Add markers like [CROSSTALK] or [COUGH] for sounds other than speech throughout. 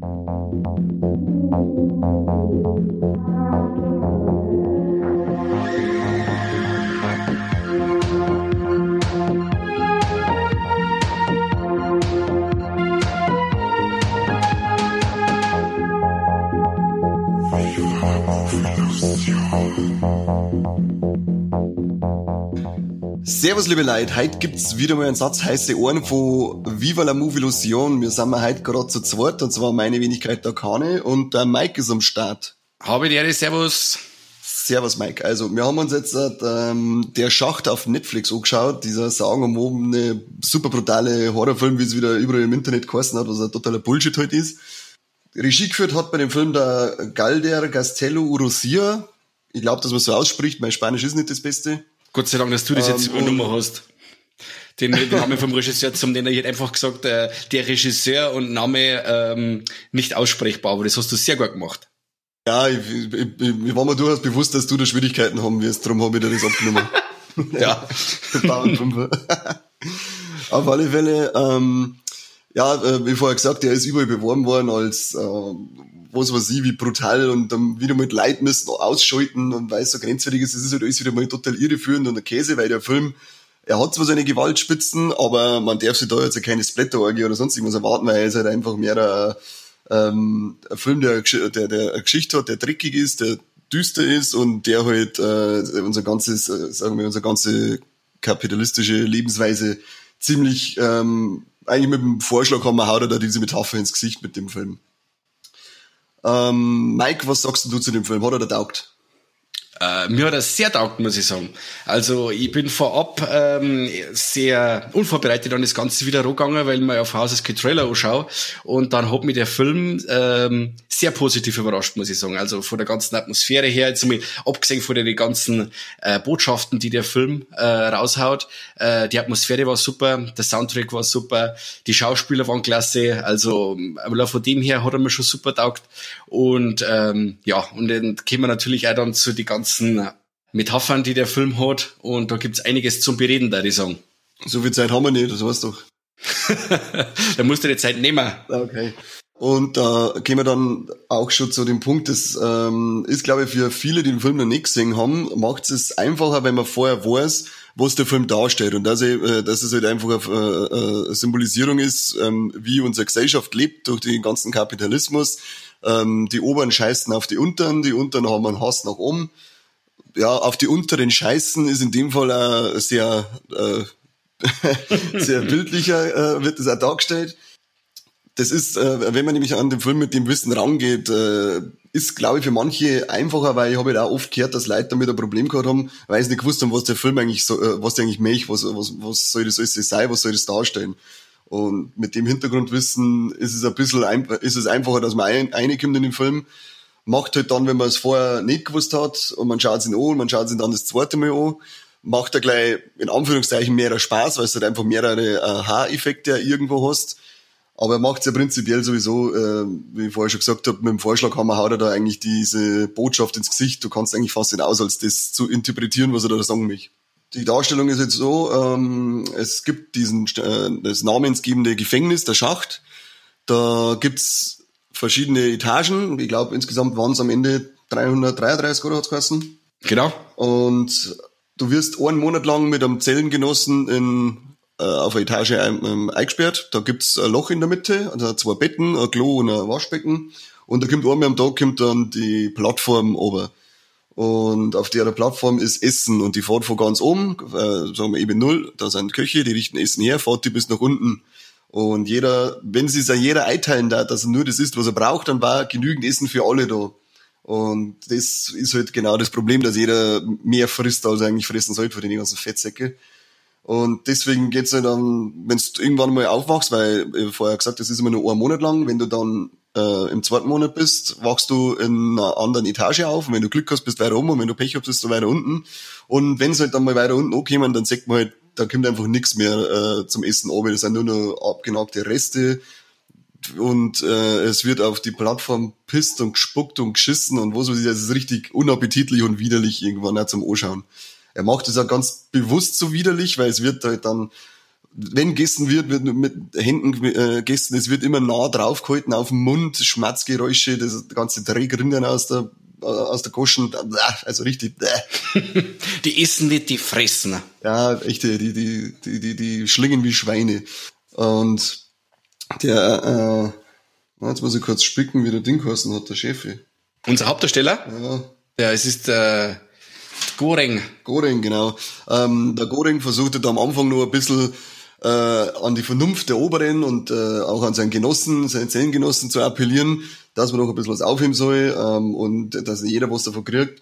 Thank you. Servus, liebe Leute. Heute gibt's wieder mal einen Satz heiße Ohren von Viva la Movie Illusion. Wir sind heute gerade zu zweit, und zwar meine Wenigkeit der Kane und der Mike ist am Start. Habe die Ehre, Servus. Servus, Mike. Also, wir haben uns jetzt ähm, der Schacht auf Netflix angeschaut, dieser sagenumwobene, super brutale Horrorfilm, wie es wieder überall im Internet geheißen hat, was ein totaler Bullshit heute halt ist. Regie geführt hat bei dem Film der Galder Castello Urosia. Ich glaube, dass man so ausspricht. Mein Spanisch ist nicht das Beste. Gott sei Dank, dass du das jetzt ähm, übernommen hast. Den, den Namen vom Regisseur, zum den er hat einfach gesagt, äh, der Regisseur und Name ähm, nicht aussprechbar, aber das hast du sehr gut gemacht. Ja, ich, ich, ich, ich war mir durchaus bewusst, dass du da Schwierigkeiten haben wirst, darum habe ich dir das abgenommen. ja. [LAUGHS] [LAUGHS] Auf alle Fälle, ähm, ja, äh, wie vorher gesagt, der ist überall beworben worden als äh, was weiß ich, wie brutal und dann wieder mit Leid müssen ausschalten und weil es so grenzwertig ist, es ist halt alles wieder mal total irreführend und der Käse, weil der Film, er hat zwar seine Gewaltspitzen, aber man darf sich da jetzt keine Splatter-Orgie oder sonst irgendwas erwarten, weil er ist halt einfach mehr ein, ähm, ein Film, der, der, der eine Geschichte hat, der dreckig ist, der düster ist und der halt äh, unser ganzes, äh, sagen wir, unsere ganze kapitalistische Lebensweise ziemlich ähm, eigentlich mit dem Vorschlag haben wir haut er da diese Metapher ins Gesicht mit dem Film. Ähm, Mike, was sagst du zu dem Film? Hat er da taugt? Äh, mir hat er sehr taugt, muss ich sagen. Also ich bin vorab ähm, sehr unvorbereitet an das Ganze wieder rangegangen, weil ich mir auf Hauses Trailer anschaue und dann hat mich der Film ähm, sehr positiv überrascht, muss ich sagen. Also von der ganzen Atmosphäre her, jetzt mal abgesehen von den ganzen äh, Botschaften, die der Film äh, raushaut. Äh, die Atmosphäre war super, der Soundtrack war super, die Schauspieler waren klasse, also von dem her hat er mir schon super taugt. Und ähm, ja, und dann kommen wir natürlich auch dann zu die ganzen ganzen Metaphern, die der Film hat. Und da gibt's einiges zum Bereden, da ich sagen. So viel Zeit haben wir nicht, das weißt du doch. [LAUGHS] da musst du die Zeit nehmen. Okay. Und da äh, kommen wir dann auch schon zu dem Punkt, das ähm, ist, glaube ich, für viele, die den Film noch nicht gesehen haben, macht es einfacher, wenn man vorher weiß, was der Film darstellt. Und dass, ich, äh, dass es halt einfach eine, äh, Symbolisierung ist, ähm, wie unsere Gesellschaft lebt durch den ganzen Kapitalismus. Ähm, die Oberen scheißen auf die Unteren, die Unteren haben einen Hass nach oben ja, auf die unteren Scheißen ist in dem Fall äh, sehr, äh, [LAUGHS] sehr bildlicher, äh, wird das auch dargestellt. Das ist, äh, wenn man nämlich an den Film mit dem Wissen rangeht, äh, ist, glaube ich, für manche einfacher, weil ich habe halt auch oft gehört, dass Leute damit ein Problem gehabt haben, weil sie nicht gewusst haben, was der Film eigentlich so, äh, was der eigentlich möchte, was, was, was soll das alles sein, was soll das darstellen. Und mit dem Hintergrundwissen ist es ein bisschen, ist es einfacher, dass man ein, reinkommt in den Film macht halt dann, wenn man es vorher nicht gewusst hat und man schaut es ihn an und man schaut es ihn dann das zweite Mal an, macht er gleich in Anführungszeichen mehr Spaß, weil es halt einfach mehrere Aha-Effekte irgendwo hast. Aber er macht es ja prinzipiell sowieso, äh, wie ich vorher schon gesagt habe, mit dem Vorschlaghammer haut er da eigentlich diese Botschaft ins Gesicht. Du kannst eigentlich fast nicht aus, als das zu interpretieren, was er da sagen will. Die Darstellung ist jetzt so, ähm, es gibt diesen äh, das namensgebende Gefängnis, der Schacht. Da gibt's verschiedene Etagen. Ich glaube, insgesamt waren es am Ende 333 oder hat's geheißen. Genau. Und du wirst einen Monat lang mit einem Zellengenossen in, äh, auf eine Etage ähm, eingesperrt. Da gibt's ein Loch in der Mitte, also zwei Betten, ein Klo und ein Waschbecken. Und da kommt einmal am Tag kommt dann die Plattform ober. Und auf der Plattform ist Essen und die fährt von ganz oben, äh, sagen wir eben null, da sind Köche, die richten Essen her, fährt die bis nach unten. Und jeder, wenn sie es jeder einteilen da, dass er nur das isst, was er braucht, dann war genügend Essen für alle da. Und das ist halt genau das Problem, dass jeder mehr frisst, als er eigentlich fressen sollte für die ganzen Fettsäcke. Und deswegen geht's halt dann, wenn du irgendwann mal aufwachst, weil ich vorher gesagt, das ist immer nur ein Monat lang, wenn du dann äh, im zweiten Monat bist, wachst du in einer anderen Etage auf und wenn du Glück hast, bist du weiter oben und wenn du Pech hast, bist du weiter unten. Und wenn es halt dann mal weiter unten ankommen, dann sagt man halt, da kommt einfach nichts mehr äh, zum Essen oben. Das sind nur noch abgenagte Reste und äh, es wird auf die Plattform pisst und gespuckt und geschissen und was weiß ich, das ist richtig unappetitlich und widerlich irgendwann auch zum Anschauen. Er macht es auch ganz bewusst so widerlich, weil es wird halt dann wenn gegessen wird, wird mit Händen äh, gegessen, es wird immer nah draufgehalten auf dem Mund, Schmatzgeräusche, das ganze Dreck aus der aus der Goschen, also richtig. [LAUGHS] Die essen nicht, die fressen. Ja, echt, die, die, die, die, die schlingen wie Schweine. Und der, äh, jetzt muss ich kurz spicken, wie der Ding kosten hat, der Chef. Unser Hauptdarsteller? Ja. Ja, es ist äh, Goreng. Goreng, genau. Ähm, der Goreng versuchte da am Anfang nur ein bisschen äh, an die Vernunft der Oberen und äh, auch an seinen Genossen, seinen Zellengenossen zu appellieren, dass man noch ein bisschen was aufheben soll ähm, und dass jeder was davon kriegt.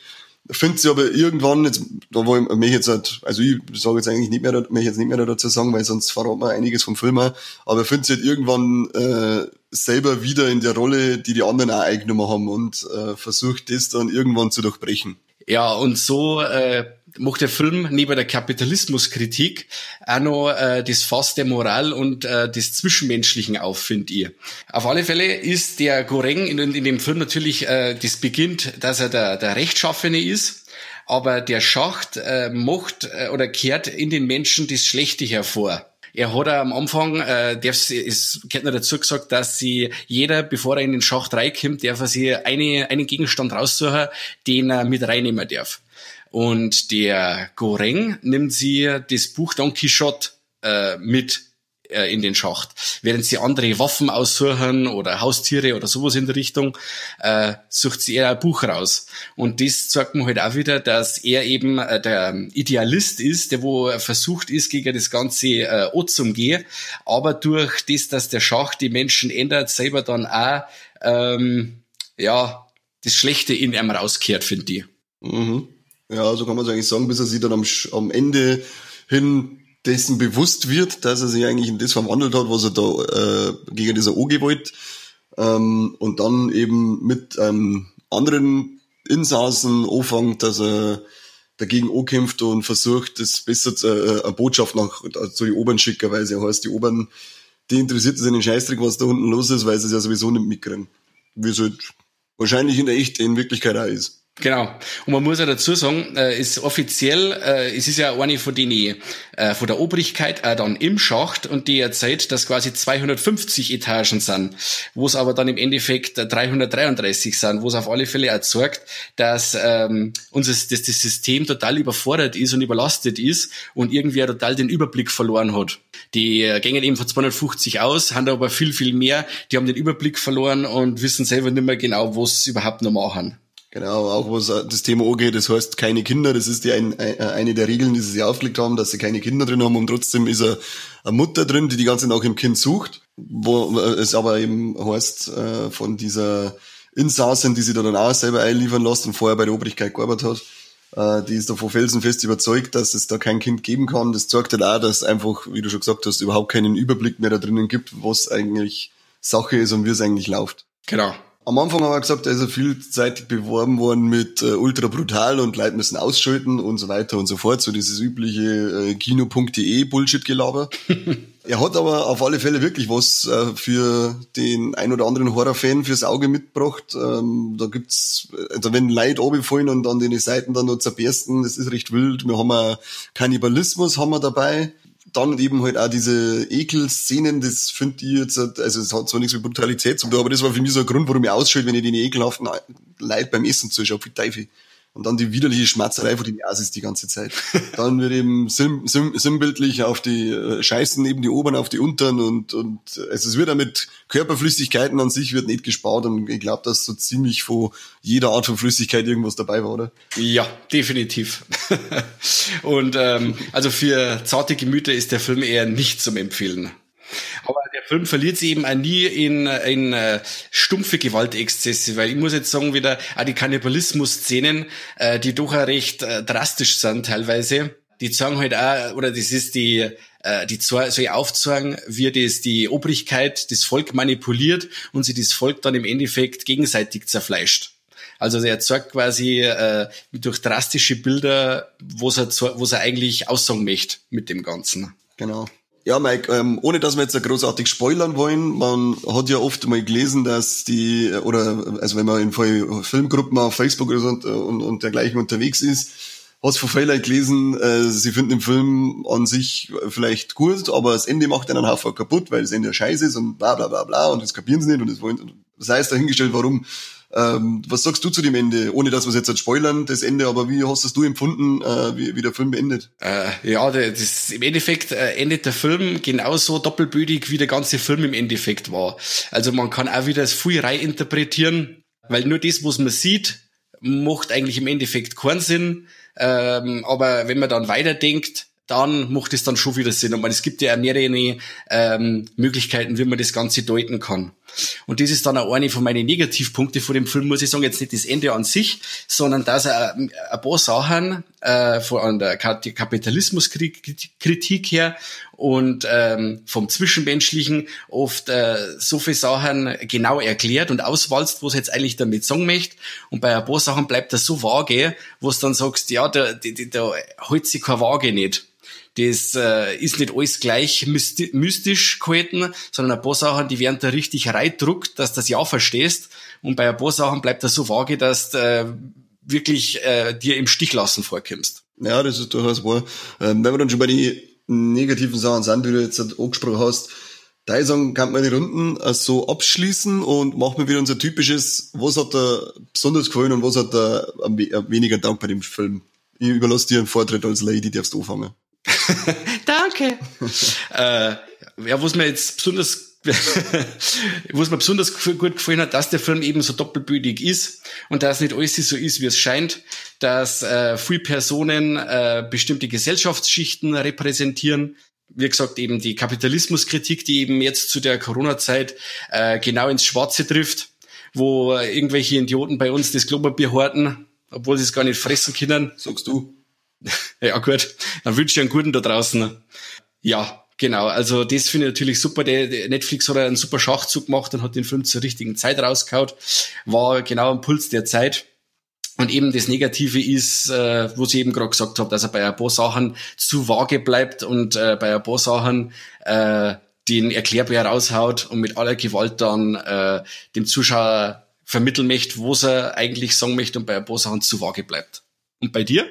Findet sie aber irgendwann, jetzt, da wo ich mich jetzt halt, also ich sage jetzt eigentlich nicht mehr, mich jetzt nicht mehr dazu sagen, weil sonst verraten wir einiges vom Film auch, aber findet sie halt irgendwann äh, selber wieder in der Rolle, die die anderen auch eingenommen haben und äh, versucht das dann irgendwann zu durchbrechen. Ja, und so äh, macht der Film neben der Kapitalismuskritik auch noch äh, das Fass der Moral und äh, des Zwischenmenschlichen auf, finde ich. Auf alle Fälle ist der Goreng in, in dem Film natürlich, äh, das beginnt, dass er der, der Rechtschaffene ist aber der Schacht äh, macht äh, oder kehrt in den Menschen das Schlechte hervor. Er hat am Anfang, äh, darf, es gehört noch dazu gesagt, dass sie jeder, bevor er in den Schacht reinkommt, darf er sich eine, einen Gegenstand raussuchen, den er mit reinnehmen darf. Und der Goreng nimmt sie das Buch Don Quixote äh, mit äh, in den Schacht. Während sie andere Waffen aussuchen oder Haustiere oder sowas in der Richtung, äh, sucht sie eher ein Buch raus. Und das zeigt mir halt auch wieder, dass er eben äh, der Idealist ist, der wo versucht ist, gegen das ganze äh, umzugehen. Aber durch das, dass der Schacht die Menschen ändert, selber dann auch, ähm, ja, das Schlechte in ihm rauskehrt, finde ich. Mhm. Ja, so kann man es eigentlich sagen, bis er sich dann am, am Ende hin dessen bewusst wird, dass er sich eigentlich in das verwandelt hat, was er da äh, gegen dieser OG wollte. Ähm, und dann eben mit einem anderen Insassen anfängt, dass er dagegen ankämpft und versucht, das besser zu, äh, eine Botschaft nach zu die Obern schicken, weil sie heißt, die Obern, die interessiert es in den Scheißdreck, was da unten los ist, weil sie es ja sowieso nicht mitkriegen. Wie es halt wahrscheinlich in der echt in Wirklichkeit auch ist. Genau. Und man muss ja dazu sagen, äh, ist offiziell, äh, es ist ja eine von denen, äh, von der Obrigkeit auch dann im Schacht und die erzählt, dass quasi 250 Etagen sind, wo es aber dann im Endeffekt 333 sind, wo es auf alle Fälle erzeugt, dass ähm, unser, dass das System total überfordert ist und überlastet ist und irgendwie total den Überblick verloren hat. Die äh, gängen eben von 250 aus, haben aber viel, viel mehr, die haben den Überblick verloren und wissen selber nicht mehr genau, was sie überhaupt noch machen. Genau, auch was das Thema angeht, das heißt keine Kinder, das ist die ein, eine der Regeln, die sie sich aufgelegt haben, dass sie keine Kinder drin haben und trotzdem ist eine, eine Mutter drin, die die ganze Zeit nach dem Kind sucht, wo es aber eben heißt, äh, von dieser Insassin, die sie da dann auch selber einliefern lässt und vorher bei der Obrigkeit gearbeitet hat, äh, die ist davon felsenfest überzeugt, dass es da kein Kind geben kann. Das zeigt halt auch, dass einfach, wie du schon gesagt hast, überhaupt keinen Überblick mehr da drinnen gibt, was eigentlich Sache ist und wie es eigentlich läuft. Genau. Am Anfang haben wir gesagt, er ist ja vielseitig beworben worden mit äh, ultra brutal und Leute müssen ausschalten und so weiter und so fort. So dieses übliche äh, Kino.de Bullshit-Gelaber. [LAUGHS] er hat aber auf alle Fälle wirklich was äh, für den ein oder anderen Horrorfan fürs Auge mitgebracht. Ähm, da gibt's, also wenn Leute runterfallen und dann die Seiten dann noch zerbersten, das ist recht wild. Wir haben auch Kannibalismus haben wir dabei dann eben halt auch diese Ekelszenen, das finde ich jetzt, also es hat zwar nichts mit Brutalität zu tun, aber das war für mich so ein Grund, warum ich ausschalte, wenn ich den ekelhaften Leid beim Essen zuschaue, wie Teufel. Und dann die widerliche Schmerzerei von den Asis die ganze Zeit. Dann wird eben sim, sim, sinnbildlich auf die äh, Scheißen eben die Oberen auf die Unteren und, und also es wird damit Körperflüssigkeiten an sich wird nicht gespart und ich glaube, dass so ziemlich von jeder Art von Flüssigkeit irgendwas dabei war, oder? Ja, definitiv. [LAUGHS] und ähm, also für zarte Gemüter ist der Film eher nicht zum Empfehlen. Aber der Film verliert sich eben auch nie in, in uh, stumpfe Gewaltexzesse, weil ich muss jetzt sagen, wieder auch die Kannibalismus-Szenen, äh, die doch auch recht äh, drastisch sind teilweise, die zeigen halt auch, oder das ist die, äh, die soll aufzeigen, wie das die Obrigkeit das Volk manipuliert und sie das Volk dann im Endeffekt gegenseitig zerfleischt. Also er zeigt quasi äh, durch drastische Bilder, was er, was er eigentlich aussagen möchte mit dem Ganzen. Genau. Ja, Mike, ähm, ohne dass wir jetzt großartig spoilern wollen, man hat ja oft mal gelesen, dass die, oder also wenn man in Filmgruppen auf Facebook und, und, und dergleichen unterwegs ist, hast von Fehler gelesen, äh, sie finden den Film an sich vielleicht gut, aber das Ende macht einen Haufen kaputt, weil das Ende scheiße ist und bla bla bla bla und das kapieren sie nicht und das wollen, das heißt dahingestellt, warum. Ähm, was sagst du zu dem Ende? Ohne dass wir es jetzt halt spoilern, das Ende, aber wie hast du empfunden, äh, wie, wie der Film beendet? Äh, ja, das, im Endeffekt äh, endet der Film genauso doppelbödig, wie der ganze Film im Endeffekt war. Also man kann auch wieder das viel interpretieren, weil nur das, was man sieht, macht eigentlich im Endeffekt keinen Sinn. Ähm, aber wenn man dann weiterdenkt, dann macht es dann schon wieder Sinn. Und es gibt ja mehrere ähm, Möglichkeiten, wie man das Ganze deuten kann. Und das ist dann auch eine von meinen Negativpunkten von dem Film, muss ich sagen, jetzt nicht das Ende an sich, sondern dass er ein paar Sachen äh, von der Kapitalismuskritik her und ähm, vom Zwischenmenschlichen oft äh, so viele Sachen genau erklärt und auswalzt, was jetzt eigentlich damit sagen möchte. Und bei ein paar Sachen bleibt das so vage, wo du dann sagst, ja, da, da, da hält sich keine Waage nicht. Das äh, ist nicht alles gleich mystisch gehalten, sondern ein paar Sachen, die werden da richtig reindruckt, dass du das ja verstehst. Und bei ein paar Sachen bleibt das so vage, dass du äh, wirklich äh, dir im Stich lassen vorkommst. Ja, das ist durchaus wahr. Ähm, wenn wir dann schon bei den negativen Sachen sind, die du jetzt angesprochen hast, da ich sagen, kann man die Runden so abschließen und machen wir wieder unser typisches, was hat da besonders gefallen und was hat da weniger Dank bei dem Film. Ich überlasse dir einen Vortritt als Lady, darfst du anfangen. [LAUGHS] Danke. [LAUGHS] äh, ja, was mir jetzt besonders [LAUGHS] was mir besonders gut gefallen hat, dass der Film eben so doppelbödig ist und dass nicht alles so ist, wie es scheint, dass äh, viele Personen äh, bestimmte Gesellschaftsschichten repräsentieren. Wie gesagt, eben die Kapitalismuskritik, die eben jetzt zu der Corona-Zeit äh, genau ins Schwarze trifft, wo irgendwelche Idioten bei uns das Klopapier horten, obwohl sie es gar nicht fressen können. Sagst du? [LAUGHS] ja, gut. Dann wünsche ich einen guten da draußen. Ja, genau. Also, das finde ich natürlich super. Der, Netflix hat einen super Schachzug gemacht und hat den Film zur richtigen Zeit rausgehauen. War genau am Puls der Zeit. Und eben das Negative ist, äh, wo ich eben gerade gesagt habe, dass er bei ein paar Sachen zu vage bleibt und äh, bei ein paar Sachen äh, den Erklärbär raushaut und mit aller Gewalt dann äh, dem Zuschauer vermitteln möchte, was er eigentlich sagen möchte und bei ein paar Sachen zu vage bleibt. Und bei dir?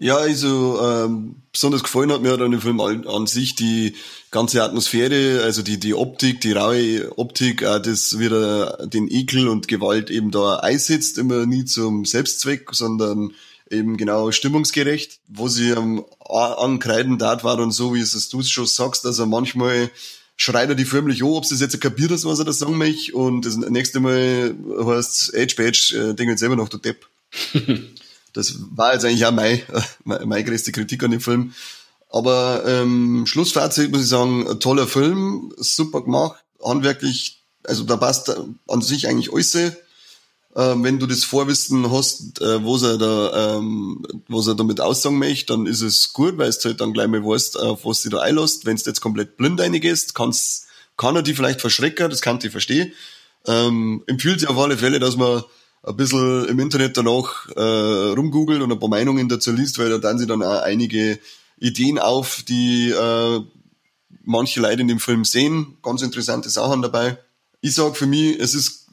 Ja, also ähm, besonders gefallen hat mir dann im Film an, an, sich die ganze Atmosphäre, also die die Optik, die raue Optik, auch das wieder den Ekel und Gewalt eben da einsetzt, immer nie zum Selbstzweck, sondern eben genau stimmungsgerecht, wo sie am ankreiden dat war und so, wie es du schon sagst, also manchmal schreit er die förmlich an, ob sie es jetzt kapiert hast, was er da sagen möchte, und das nächste Mal heißt Age Badge, äh, denke ich selber noch, du Depp. [LAUGHS] Das war jetzt eigentlich auch [LAUGHS] mein, meine größte Kritik an dem Film. Aber ähm, Schlussfazit muss ich sagen, toller Film, super gemacht, handwerklich, also da passt an sich eigentlich alles. Ähm, wenn du das Vorwissen hast, äh, was er da, ähm, was er damit aussagen möchte, dann ist es gut, weil du halt dann gleich mal weißt, auf was du da einlässt. Wenn du jetzt komplett blind reingehst, kannst, kann er die vielleicht verschrecken, das kann ich verstehen. Ähm, empfiehlt sich auf alle Fälle, dass man ein bisschen im Internet danach äh, rumgoogelt und ein paar Meinungen dazu liest, weil da dann sie dann auch einige Ideen auf, die äh, manche Leute in dem Film sehen. Ganz interessante Sachen dabei. Ich sag für mich, es ist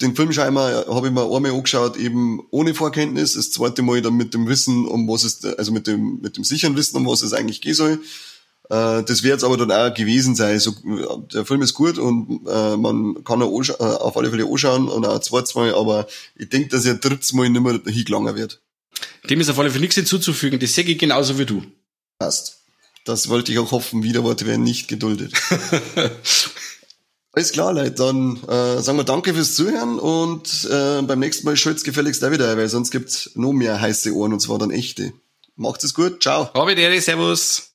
den Film scheinbar habe ich mir einmal angeschaut, eben ohne Vorkenntnis. Das zweite Mal dann mit dem Wissen, um was es, also mit dem, mit dem sicheren Wissen, um was es eigentlich gehen soll. Äh, das wird jetzt aber dann auch gewesen sein. So, der Film ist gut und äh, man kann ihn äh, auf alle Fälle anschauen und auch zweites Mal, aber ich denke, dass er drittes Mal nicht mehr hingelangen wird. Dem ist auf alle Fälle nichts hinzuzufügen. Das sehe ich genauso wie du. Passt. Das wollte ich auch hoffen. Widerworte werden nicht geduldet. [LAUGHS] Alles klar, Leute. Dann äh, sagen wir danke fürs Zuhören und äh, beim nächsten Mal schalt's gefälligst auch wieder, weil sonst gibt's noch mehr heiße Ohren und zwar dann echte. Macht's es gut. Ciao. Habe Servus.